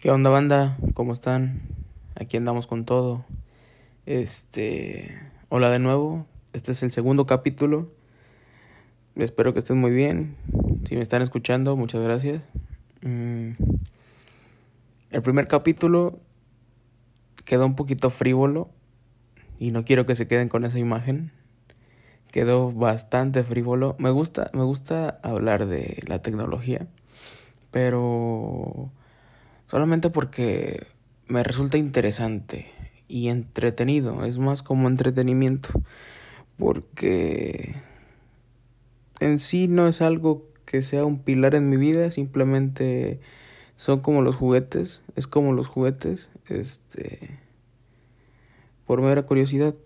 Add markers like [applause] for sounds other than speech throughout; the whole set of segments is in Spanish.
¿Qué onda banda? ¿Cómo están? Aquí andamos con todo. Este, hola de nuevo. Este es el segundo capítulo. Espero que estén muy bien. Si me están escuchando, muchas gracias. Mm, el primer capítulo quedó un poquito frívolo y no quiero que se queden con esa imagen. Quedó bastante frívolo. Me gusta, me gusta hablar de la tecnología, pero solamente porque me resulta interesante y entretenido, es más como entretenimiento, porque en sí no es algo que sea un pilar en mi vida, simplemente son como los juguetes, es como los juguetes, este, por mera curiosidad.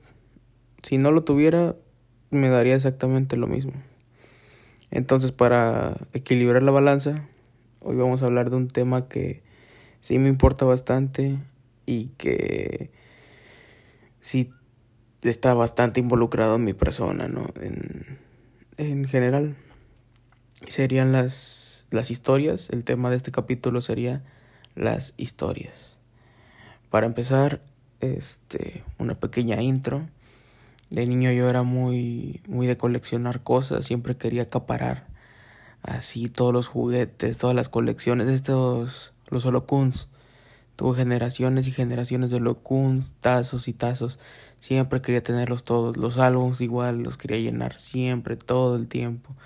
Si no lo tuviera, me daría exactamente lo mismo. Entonces, para equilibrar la balanza, hoy vamos a hablar de un tema que sí me importa bastante y que sí está bastante involucrado en mi persona, ¿no? En, en general serían las, las historias. El tema de este capítulo sería las historias. Para empezar, este, una pequeña intro. De niño yo era muy, muy de coleccionar cosas, siempre quería acaparar así todos los juguetes, todas las colecciones, estos los holocuns. Tuve generaciones y generaciones de holocuns, tazos y tazos. Siempre quería tenerlos todos. Los álbumes igual los quería llenar siempre, todo el tiempo.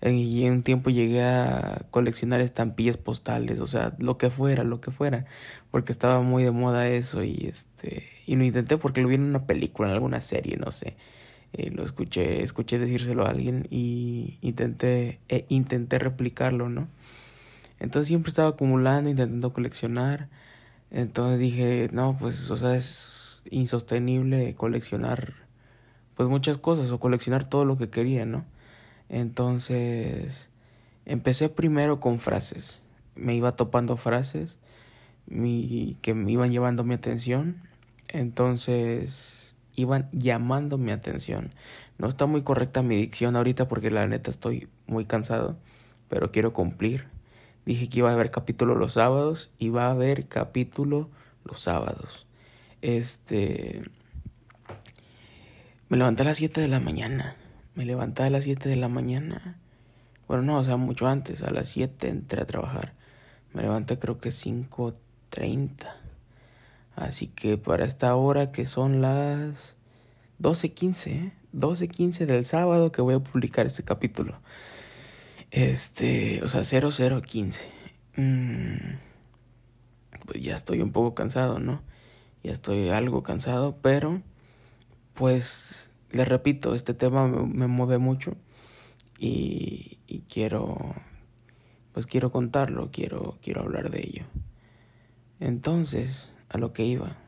Y en un tiempo llegué a coleccionar estampillas postales, o sea, lo que fuera, lo que fuera, porque estaba muy de moda eso y este y lo intenté porque lo vi en una película, en alguna serie, no sé. Eh, lo escuché, escuché decírselo a alguien y intenté e intenté replicarlo, ¿no? Entonces siempre estaba acumulando, intentando coleccionar. Entonces dije, no, pues, o sea, es insostenible coleccionar, pues, muchas cosas o coleccionar todo lo que quería, ¿no? Entonces, empecé primero con frases. Me iba topando frases mi, que me iban llevando mi atención. Entonces, iban llamando mi atención. No está muy correcta mi dicción ahorita porque la neta estoy muy cansado, pero quiero cumplir. Dije que iba a haber capítulo los sábados y va a haber capítulo los sábados. Este. Me levanté a las 7 de la mañana. Me levanté a las 7 de la mañana. Bueno, no, o sea, mucho antes. A las 7 entré a trabajar. Me levanté creo que 5.30. Así que para esta hora que son las 12.15, ¿eh? 12.15 del sábado que voy a publicar este capítulo. Este, o sea, 0015. Mm, pues ya estoy un poco cansado, ¿no? Ya estoy algo cansado, pero pues les repito, este tema me, mueve mucho y, y, quiero, pues quiero contarlo, quiero, quiero hablar de ello. Entonces, a lo que iba,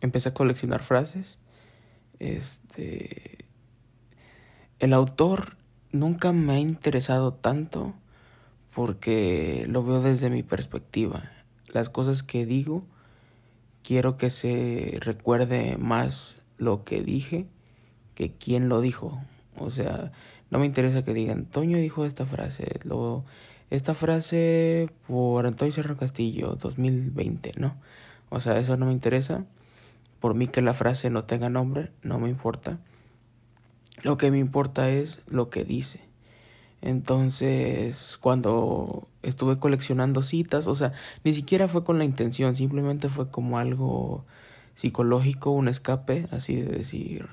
empecé a coleccionar frases. Este, el autor nunca me ha interesado tanto porque lo veo desde mi perspectiva. Las cosas que digo, quiero que se recuerde más lo que dije que quién lo dijo. O sea, no me interesa que digan, Toño dijo esta frase, luego esta frase por Antonio Serra Castillo, 2020, ¿no? O sea, eso no me interesa. Por mí que la frase no tenga nombre, no me importa. Lo que me importa es lo que dice. Entonces, cuando estuve coleccionando citas, o sea, ni siquiera fue con la intención, simplemente fue como algo psicológico, un escape, así de decir,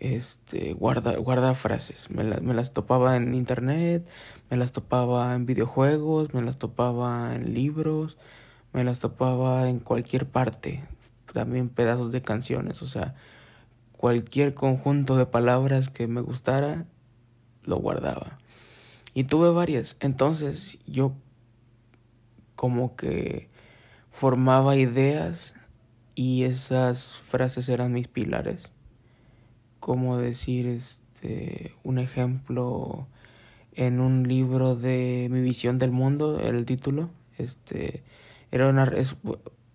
este, guarda, guarda frases. Me, me las topaba en internet, me las topaba en videojuegos, me las topaba en libros, me las topaba en cualquier parte, también pedazos de canciones, o sea, cualquier conjunto de palabras que me gustara, lo guardaba. Y tuve varias. Entonces yo como que formaba ideas y esas frases eran mis pilares. Como decir este un ejemplo en un libro de mi visión del mundo, el título, este era una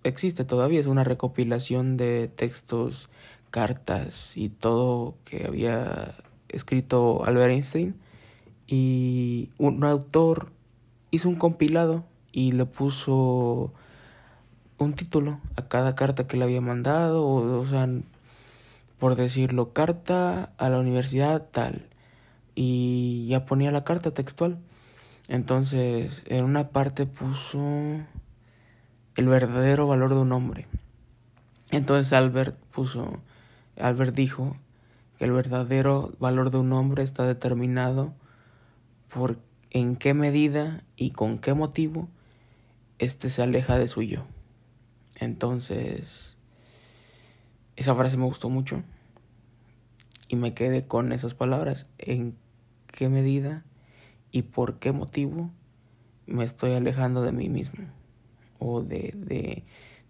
existe todavía, es una recopilación de textos cartas y todo que había escrito Albert Einstein y un autor hizo un compilado y le puso un título a cada carta que le había mandado, o, sea, por decirlo, carta a la universidad tal, y ya ponía la carta textual. Entonces, en una parte puso el verdadero valor de un hombre. Entonces Albert puso, Albert dijo que el verdadero valor de un hombre está determinado por en qué medida y con qué motivo éste se aleja de su yo. Entonces, esa frase me gustó mucho y me quedé con esas palabras. ¿En qué medida y por qué motivo me estoy alejando de mí mismo? O de, de,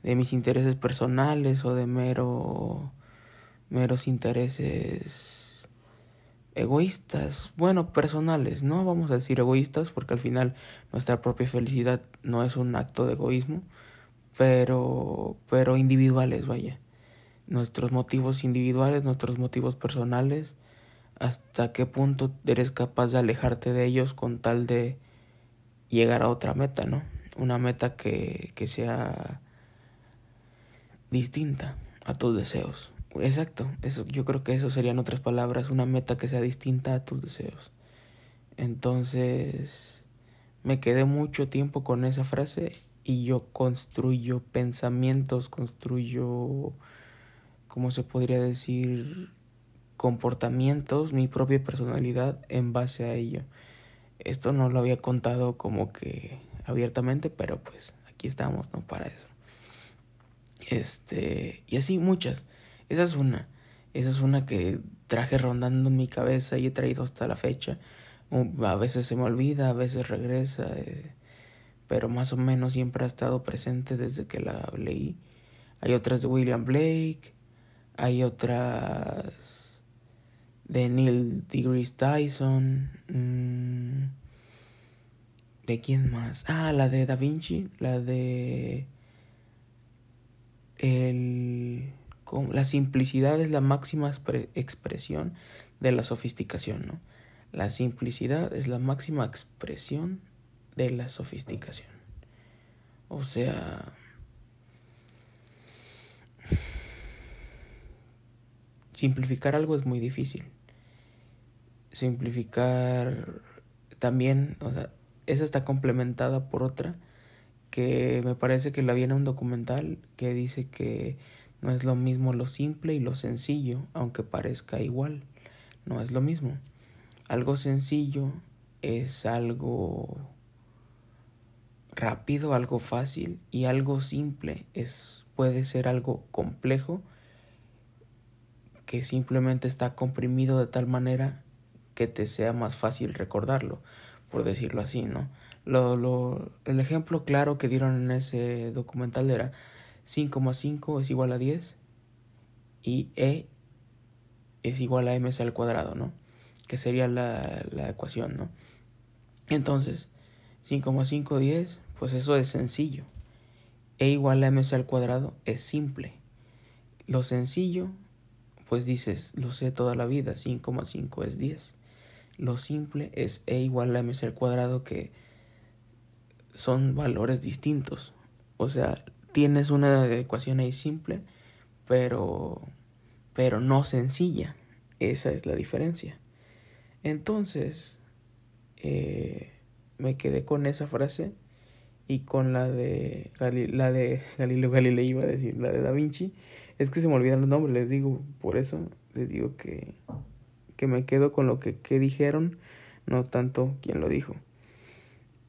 de mis intereses personales o de mero, meros intereses egoístas, bueno, personales, no vamos a decir egoístas porque al final nuestra propia felicidad no es un acto de egoísmo, pero pero individuales, vaya nuestros motivos individuales, nuestros motivos personales, hasta qué punto eres capaz de alejarte de ellos con tal de llegar a otra meta, ¿no? Una meta que, que sea distinta a tus deseos. Exacto, eso, yo creo que eso serían otras palabras, una meta que sea distinta a tus deseos. Entonces, me quedé mucho tiempo con esa frase y yo construyo pensamientos, construyo ¿cómo se podría decir? comportamientos, mi propia personalidad en base a ello. Esto no lo había contado como que abiertamente, pero pues aquí estamos, ¿no? Para eso. Este, y así muchas. Esa es una. Esa es una que traje rondando en mi cabeza y he traído hasta la fecha. A veces se me olvida, a veces regresa, eh, pero más o menos siempre ha estado presente desde que la leí. Hay otras de William Blake, hay otras de Neil deGrasse Tyson. Mm, ¿De quién más? Ah, la de Da Vinci, la de... El, la simplicidad es la máxima expresión de la sofisticación, ¿no? La simplicidad es la máxima expresión de la sofisticación. O sea, simplificar algo es muy difícil. Simplificar también, o sea, esa está complementada por otra que me parece que la viene un documental que dice que no es lo mismo lo simple y lo sencillo, aunque parezca igual. No es lo mismo. Algo sencillo es algo rápido, algo fácil y algo simple es puede ser algo complejo que simplemente está comprimido de tal manera que te sea más fácil recordarlo, por decirlo así, ¿no? Lo, lo, el ejemplo claro que dieron en ese documental era 5,5 es igual a 10 y E es igual a ms al cuadrado, ¿no? Que sería la, la ecuación, ¿no? Entonces, 5,5, 10, pues eso es sencillo. E igual a ms al cuadrado es simple. Lo sencillo pues dices, lo sé toda la vida, 5,5 es 10. Lo simple es e igual a mc al cuadrado que son valores distintos. O sea, tienes una ecuación ahí simple, pero, pero no sencilla. Esa es la diferencia. Entonces, eh, me quedé con esa frase y con la de, la de Galileo Galilei, iba a decir, la de Da Vinci, es que se me olvidan los nombres, les digo, por eso les digo que, que me quedo con lo que, que dijeron, no tanto quien lo dijo.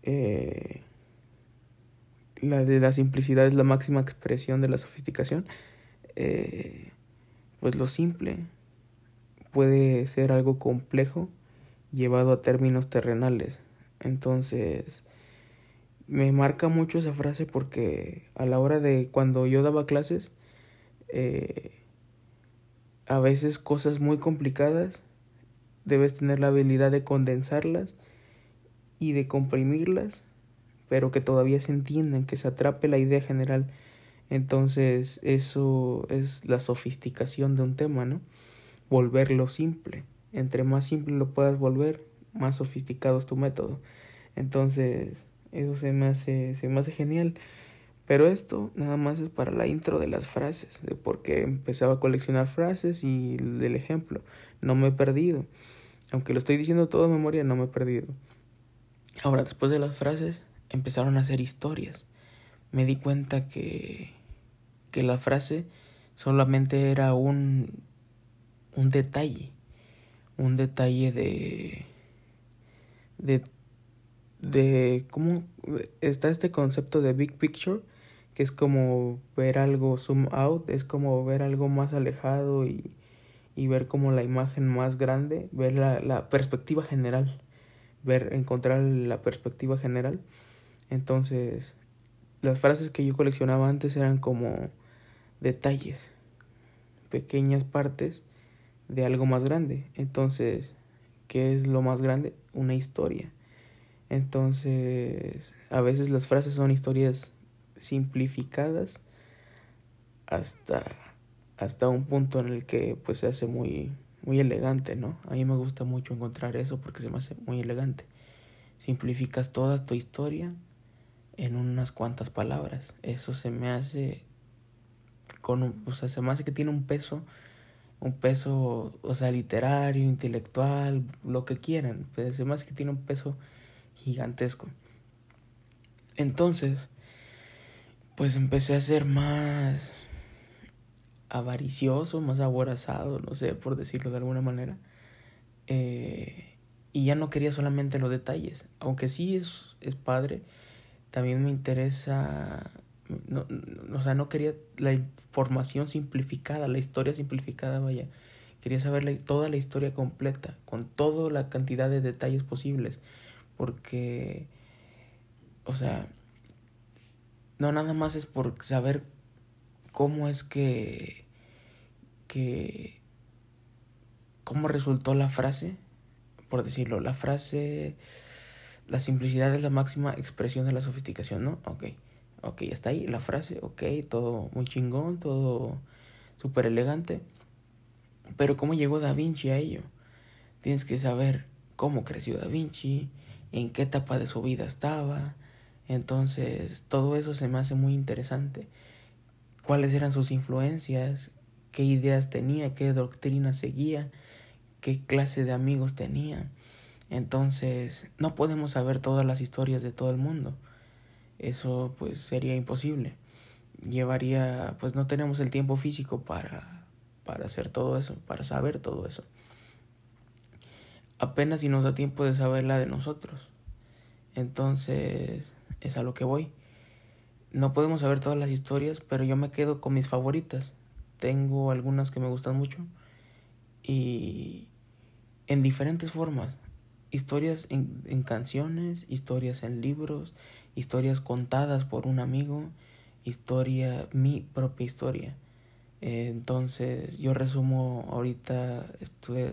Eh, la de la simplicidad es la máxima expresión de la sofisticación. Eh, pues lo simple puede ser algo complejo llevado a términos terrenales. Entonces, me marca mucho esa frase porque a la hora de cuando yo daba clases, eh, a veces cosas muy complicadas, debes tener la habilidad de condensarlas y de comprimirlas, pero que todavía se entiendan, que se atrape la idea general. Entonces eso es la sofisticación de un tema, ¿no? Volverlo simple. Entre más simple lo puedas volver, más sofisticado es tu método. Entonces, eso se me hace, se me hace genial Pero esto nada más es para la intro de las frases, de por qué empezaba a coleccionar frases y del ejemplo. No me he perdido. Aunque lo estoy diciendo todo de memoria, no me he perdido. Ahora, después de las frases, empezaron a hacer historias. Me di cuenta que, que la frase solamente era un, un detalle. Un detalle de, de de cómo está este concepto de big picture que es como ver algo zoom out, es como ver algo más alejado y, y ver como la imagen más grande, ver la, la, perspectiva general, ver, encontrar la perspectiva general. Entonces, las frases que yo coleccionaba antes eran como detalles, pequeñas partes de algo más grande. Entonces, ¿qué es lo más grande? Una historia. Entonces, a veces las frases son historias simplificadas hasta, hasta un punto en el que pues se hace muy, muy elegante, ¿no? A mí me gusta mucho encontrar eso porque se me hace muy elegante. Simplificas toda tu historia en unas cuantas palabras. Eso se me hace con un, o sea, se me hace que tiene un peso, un peso, o sea, literario, intelectual, lo que quieran, pero se me hace que tiene un peso gigantesco. Entonces, pues empecé a ser más avaricioso, más aborazado, no sé, por decirlo de alguna manera. Eh, y ya no quería solamente los detalles, aunque sí es, es padre, también me interesa, no, o sea, no quería la información simplificada, la historia simplificada, vaya. Quería saber toda la historia completa, con toda la cantidad de detalles posibles, porque, o sea, no nada más es por saber cómo es que que cómo resultó la frase, por decirlo, la frase la simplicidad es la máxima expresión de la sofisticación, ¿no? Ok, ok, está ahí la frase, ok, todo muy chingón, todo súper elegante. Pero ¿cómo llegó Da Vinci a ello? Tienes que saber cómo creció Da Vinci, en qué etapa de su vida estaba, entonces, todo eso se me hace muy interesante. ¿Cuáles eran sus influencias? ¿Qué ideas tenía? ¿Qué doctrina seguía? ¿Qué clase de amigos tenía? Entonces, no podemos saber todas las historias de todo el mundo. Eso pues sería imposible. Llevaría, pues no tenemos el tiempo físico para, para hacer todo eso, para saber todo eso. Apenas si nos da tiempo de saber la de nosotros. Entonces, es a lo que voy. No podemos saber todas las historias, pero yo me quedo con mis favoritas. Tengo algunas que me gustan mucho y en diferentes formas. Historias en, en canciones, historias en libros, historias contadas por un amigo, historia, mi propia historia. entonces yo resumo ahorita, estuve,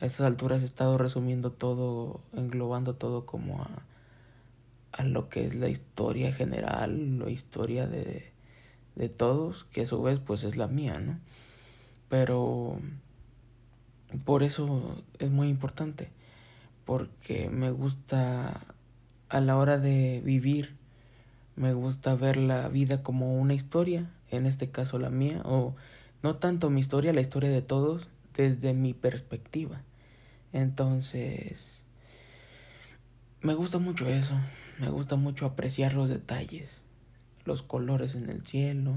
a estas alturas he estado resumiendo todo, englobando todo como a a lo que es la historia general, la historia de, de todos, que a su vez pues es la mía, ¿no? Pero por eso es muy importante, porque me gusta a la hora de vivir, me gusta ver la vida como una historia, en este caso la mía, o no tanto mi historia, la historia de todos, desde mi perspectiva. Entonces, me gusta mucho eso. Me gusta mucho apreciar los detalles, los colores en el cielo,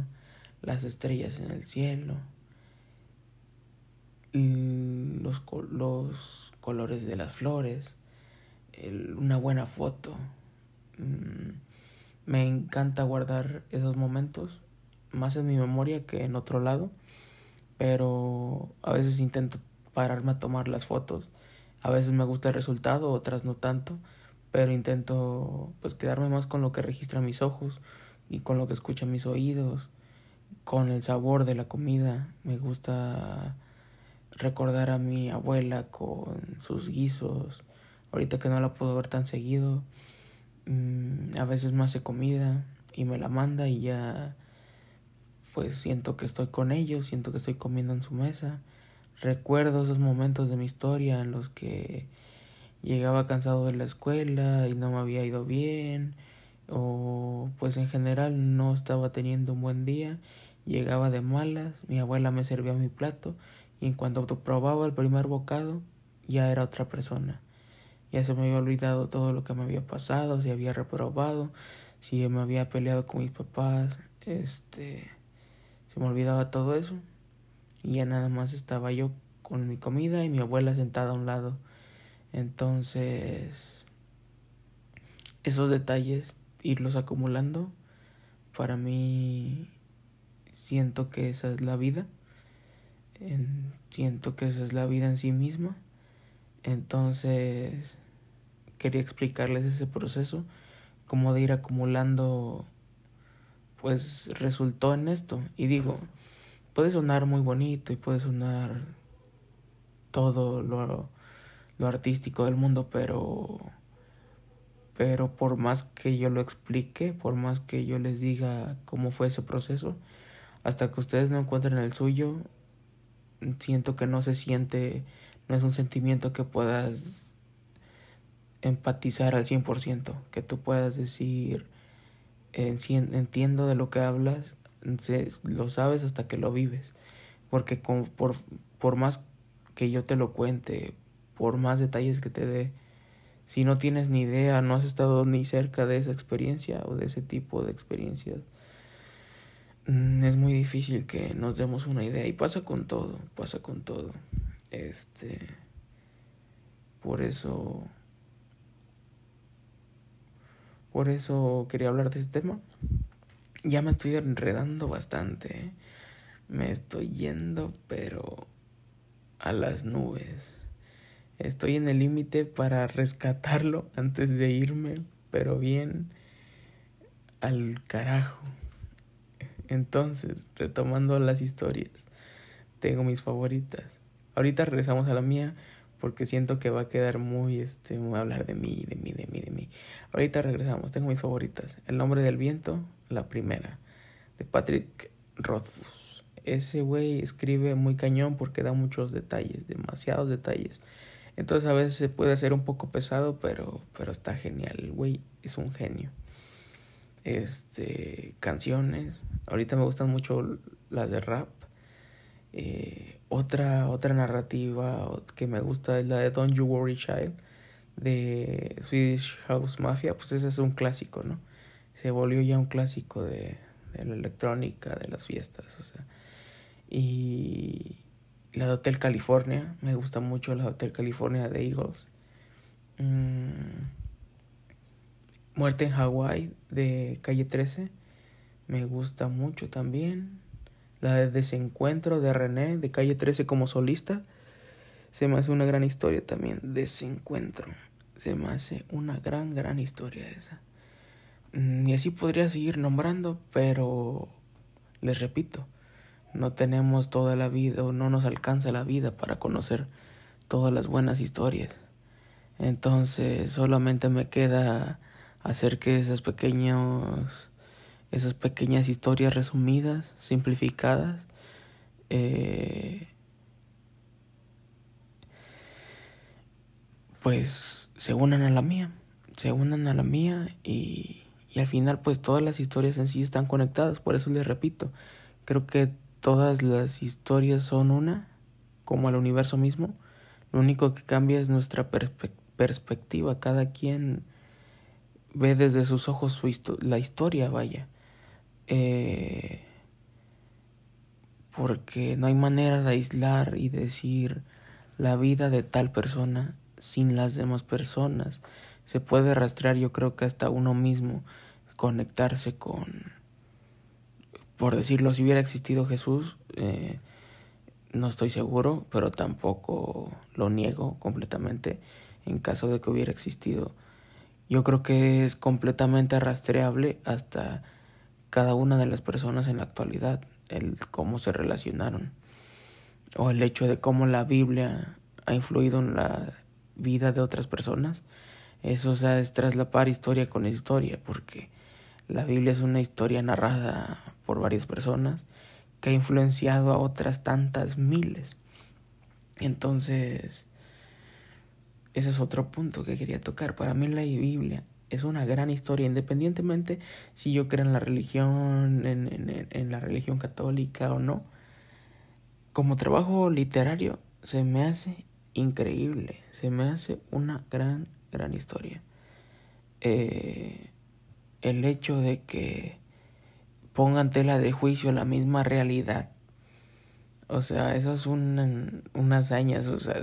las estrellas en el cielo, los, los colores de las flores, una buena foto. Mm, me encanta guardar esos momentos, más en mi memoria que en otro lado, pero a veces intento pararme a tomar las fotos. A veces me gusta el resultado, otras no tanto pero intento pues quedarme más con lo que registran mis ojos y con lo que escuchan mis oídos, con el sabor de la comida. Me gusta recordar a mi abuela con sus guisos. Ahorita que no la puedo ver tan seguido, mm, a veces me hace comida y me la manda y ya pues siento que estoy con ellos, siento que estoy comiendo en su mesa. Recuerdo esos momentos de mi historia en los que Llegaba cansado de la escuela y no me había ido bien o pues en general no estaba teniendo un buen día, llegaba de malas, mi abuela me servía mi plato y en cuanto probaba el primer bocado ya era otra persona. Ya se me había olvidado todo lo que me había pasado, si había reprobado, si me había peleado con mis papás, este se me olvidaba todo eso y ya nada más estaba yo con mi comida y mi abuela sentada a un lado. Entonces, esos detalles, irlos acumulando, para mí siento que esa es la vida. Siento que esa es la vida en sí misma. Entonces, quería explicarles ese proceso, como de ir acumulando, pues resultó en esto. Y digo, puede sonar muy bonito y puede sonar todo lo, lo artístico del mundo, pero pero por más que yo lo explique, por más que yo les diga cómo fue ese proceso, hasta que ustedes no encuentren el suyo, siento que no se siente, no es un sentimiento que puedas empatizar al 100%, que tú puedas decir, entiendo de lo que hablas, lo sabes hasta que lo vives, porque por, por más que yo te lo cuente, por más detalles que te dé, si no tienes ni idea, no has estado ni cerca de esa experiencia o de ese tipo de experiencias, es muy difícil que nos demos una idea. Y pasa con todo, pasa con todo. Este. Por eso. Por eso quería hablar de este tema. Ya me estoy enredando bastante. ¿eh? Me estoy yendo, pero a las nubes. Estoy en el límite para rescatarlo antes de irme, pero bien al carajo. Entonces, retomando las historias, tengo mis favoritas. Ahorita regresamos a la mía porque siento que va a quedar muy, este, voy a hablar de mí, de mí, de mí, de mí. Ahorita regresamos, tengo mis favoritas. El nombre del viento, la primera, de Patrick Rothfuss ese güey escribe muy cañón porque da muchos detalles, demasiados detalles. Entonces a veces se puede hacer un poco pesado, pero, pero está genial. El güey es un genio. Este, canciones. Ahorita me gustan mucho las de rap. Eh, otra, otra narrativa que me gusta es la de Don't You Worry Child de Swedish House Mafia. Pues ese es un clásico, ¿no? Se volvió ya un clásico de, de la electrónica, de las fiestas. O sea, y la de Hotel California, me gusta mucho la de Hotel California de Eagles. Mm, Muerte en Hawái de Calle 13, me gusta mucho también. La de Desencuentro de René de Calle 13 como solista, se me hace una gran historia también. Desencuentro, se me hace una gran, gran historia esa. Mm, y así podría seguir nombrando, pero les repito, no tenemos toda la vida o no nos alcanza la vida para conocer todas las buenas historias. Entonces solamente me queda hacer que esas pequeños esas pequeñas historias resumidas, simplificadas, eh, pues se unan a la mía, se unan a la mía y, y al final pues todas las historias en sí están conectadas, por eso les repito, creo que todas las historias son una, como el universo mismo. Lo único que cambia es nuestra perspectiva. Cada quien ve desde sus ojos su la historia, vaya. Eh, porque no hay manera de aislar y decir la vida de tal persona sin las demás personas. Se puede rastrear, yo creo que hasta uno mismo, conectarse con por decirlo, si hubiera existido Jesús, eh, no estoy seguro, pero tampoco lo niego completamente en caso de que hubiera existido. Yo creo que es completamente rastreable hasta cada una de las personas en la actualidad, el cómo se relacionaron, o el hecho de cómo la Biblia ha influido en la vida de otras personas. Eso o sea, es traslapar historia con historia, porque la Biblia es una historia narrada por varias personas que ha influenciado a otras tantas miles. Entonces, ese es otro punto que quería tocar. Para mí la Biblia es una gran historia, independientemente si yo creo en la religión, en, en, en la religión católica o no. Como trabajo literario se me hace increíble, se me hace una gran, gran historia. Eh, el hecho de que pongan tela de juicio la misma realidad. O sea, eso es un, una hazaña, o sea,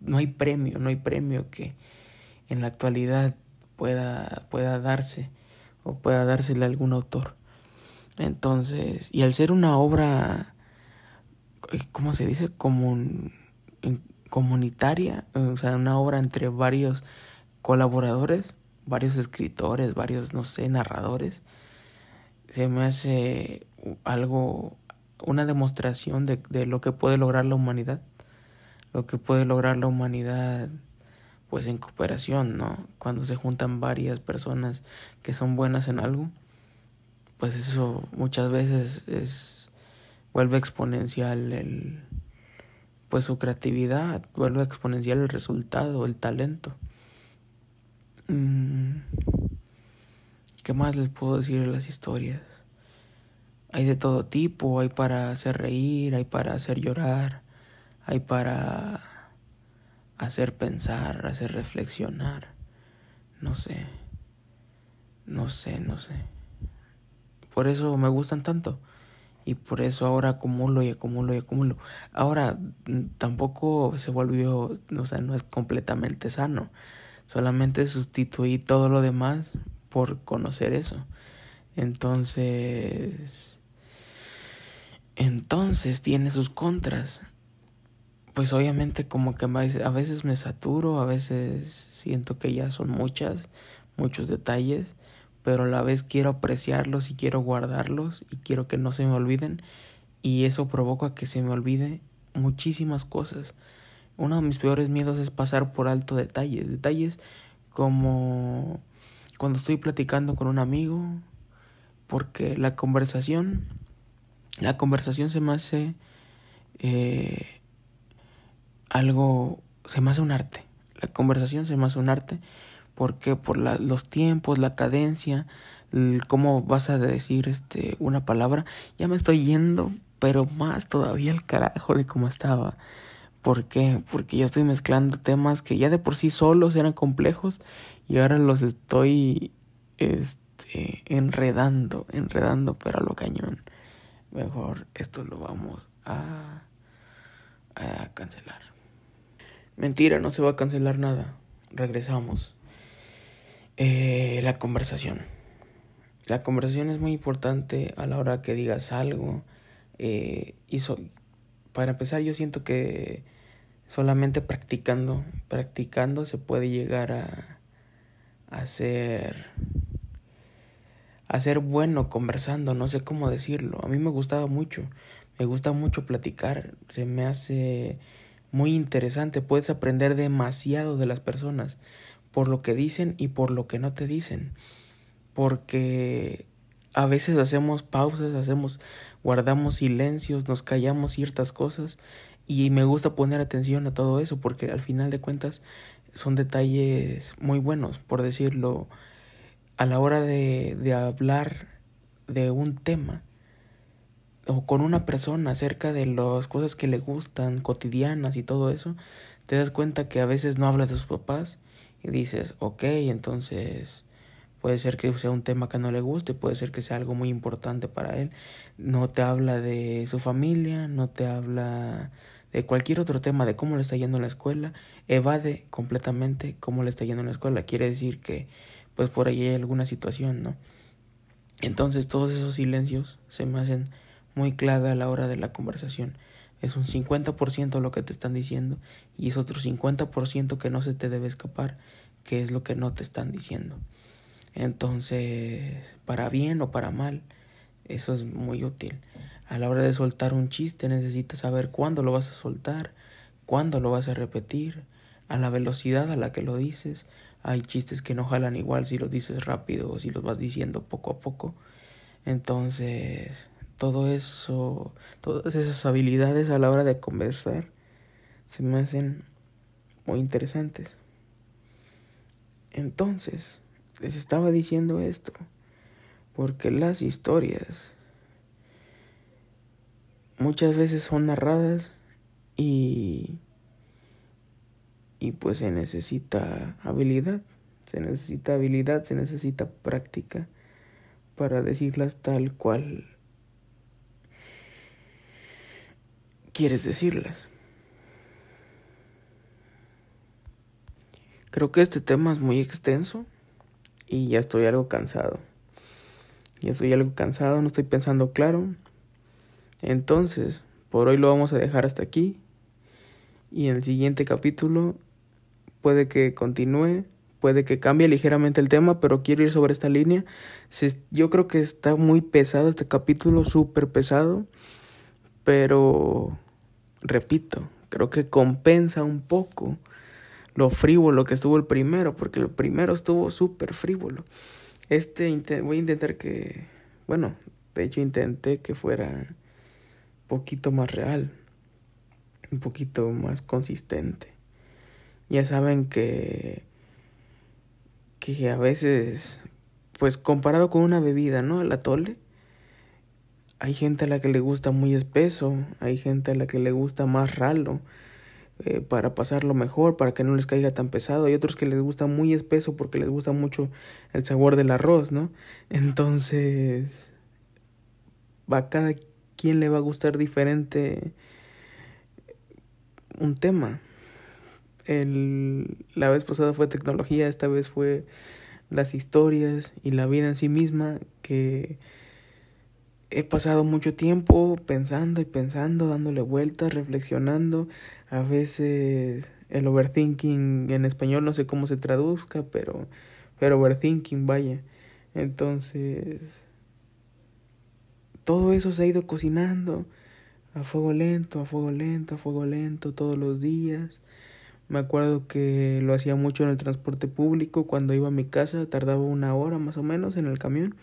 no hay premio, no hay premio que en la actualidad pueda, pueda darse o pueda dársele a algún autor. Entonces, y al ser una obra, ¿cómo se dice? Comun, comunitaria, o sea, una obra entre varios colaboradores, varios escritores, varios, no sé, narradores, se me hace algo, una demostración de, de lo que puede lograr la humanidad, lo que puede lograr la humanidad pues en cooperación, ¿no? Cuando se juntan varias personas que son buenas en algo, pues eso muchas veces es vuelve exponencial el pues su creatividad, vuelve exponencial el resultado, el talento. Mm, ¿Qué más les puedo decir de las historias? Hay de todo tipo, hay para hacer reír, hay para hacer llorar, hay para hacer pensar, hacer reflexionar. No sé, no sé, no sé. Por eso me gustan tanto. Y por eso ahora acumulo y acumulo y acumulo. Ahora mm, tampoco se volvió, o sea, no es completamente sano. Solamente sustituí todo lo demás por conocer eso. Entonces, entonces tiene sus contras pues obviamente como que a veces me saturo, a veces siento que ya son muchas, muchos detalles, pero a la vez quiero apreciarlos y quiero guardarlos y quiero que no se me olviden y eso provoca que se me olvide muchísimas cosas. Uno de mis peores miedos es pasar por alto detalles, detalles como cuando estoy platicando con un amigo, porque la conversación, la conversación se me hace eh, algo, se me hace un arte. La conversación se me hace un arte porque por la, los tiempos, la cadencia, cómo vas a decir este una palabra, ya me estoy yendo, pero más todavía el carajo de cómo estaba. ¿Por qué? Porque ya estoy mezclando temas que ya de por sí solos eran complejos y ahora los estoy este enredando, enredando, pero a lo cañón. Mejor esto lo vamos a, a cancelar. Mentira, no se va a cancelar nada. Regresamos. Eh, la conversación. La conversación es muy importante a la hora que digas algo. Eh, y para empezar, yo siento que solamente practicando, practicando se puede llegar a, a ser a ser bueno conversando, no sé cómo decirlo. A mí me gustaba mucho, me gusta mucho platicar, se me hace muy interesante, puedes aprender demasiado de las personas por lo que dicen y por lo que no te dicen. Porque a veces hacemos pausas, hacemos guardamos silencios, nos callamos ciertas cosas y me gusta poner atención a todo eso porque al final de cuentas son detalles muy buenos, por decirlo, a la hora de, de hablar de un tema o con una persona acerca de las cosas que le gustan, cotidianas y todo eso, te das cuenta que a veces no habla de sus papás y dices, ok, entonces puede ser que sea un tema que no le guste, puede ser que sea algo muy importante para él, no te habla de su familia, no te habla de cualquier otro tema, de cómo le está yendo en la escuela, evade completamente cómo le está yendo en la escuela, quiere decir que pues por ahí hay alguna situación, ¿no? Entonces todos esos silencios se me hacen muy clave a la hora de la conversación. Es un 50% lo que te están diciendo y es otro 50% que no se te debe escapar, que es lo que no te están diciendo. Entonces, para bien o para mal, eso es muy útil. A la hora de soltar un chiste necesitas saber cuándo lo vas a soltar, cuándo lo vas a repetir, a la velocidad a la que lo dices. Hay chistes que no jalan igual si los dices rápido o si los vas diciendo poco a poco. Entonces, todo eso, todas esas habilidades a la hora de conversar se me hacen muy interesantes. Entonces, les estaba diciendo esto, porque las historias muchas veces son narradas y y pues se necesita habilidad, se necesita habilidad, se necesita práctica para decirlas tal cual quieres decirlas. Creo que este tema es muy extenso y ya estoy algo cansado. Ya estoy algo cansado, no estoy pensando claro. Entonces, por hoy lo vamos a dejar hasta aquí. Y en el siguiente capítulo puede que continúe, puede que cambie ligeramente el tema, pero quiero ir sobre esta línea. Yo creo que está muy pesado este capítulo, súper pesado, pero repito, creo que compensa un poco lo frívolo que estuvo el primero, porque el primero estuvo súper frívolo. Este voy a intentar que, bueno, de hecho intenté que fuera un poquito más real, un poquito más consistente. Ya saben que que a veces pues comparado con una bebida, ¿no? El atole hay gente a la que le gusta muy espeso, hay gente a la que le gusta más ralo, eh, para pasarlo mejor, para que no les caiga tan pesado. Hay otros que les gusta muy espeso porque les gusta mucho el sabor del arroz, ¿no? [laughs] Entonces, a cada quien le va a gustar diferente un tema. El, la vez pasada fue tecnología, esta vez fue las historias y la vida en sí misma que he pasado mucho tiempo pensando y pensando, dándole vueltas, reflexionando. A veces el overthinking en español no sé cómo se traduzca, pero, pero overthinking, vaya. Entonces, todo eso se ha ido cocinando a fuego lento, a fuego lento, a fuego lento, todos los días. Me acuerdo que lo hacía mucho en el transporte público, cuando iba a mi casa tardaba una hora más o menos en el camión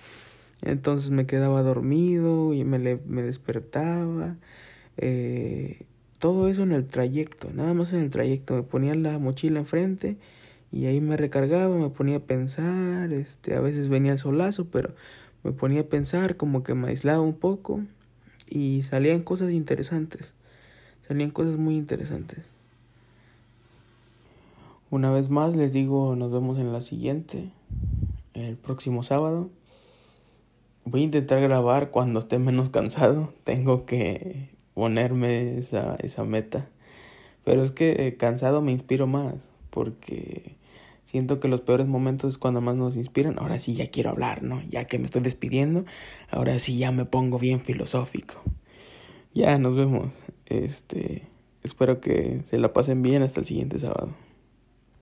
entonces me quedaba dormido y me, me despertaba. Eh, todo eso en el trayecto, nada más en el trayecto. Me ponía la mochila enfrente y ahí me recargaba, me ponía a pensar. Este, a veces venía el solazo, pero me ponía a pensar, como que me aislaba un poco y salían cosas interesantes. Salían cosas muy interesantes. Una vez más les digo, nos vemos en la siguiente, el próximo sábado. Voy a intentar grabar cuando esté menos cansado. Tengo que ponerme esa, esa meta. Pero es que cansado me inspiro más. Porque siento que los peores momentos es cuando más nos inspiran. Ahora sí ya quiero hablar, ¿no? Ya que me estoy despidiendo. Ahora sí ya me pongo bien filosófico. Ya nos vemos. Este. Espero que se la pasen bien hasta el siguiente sábado.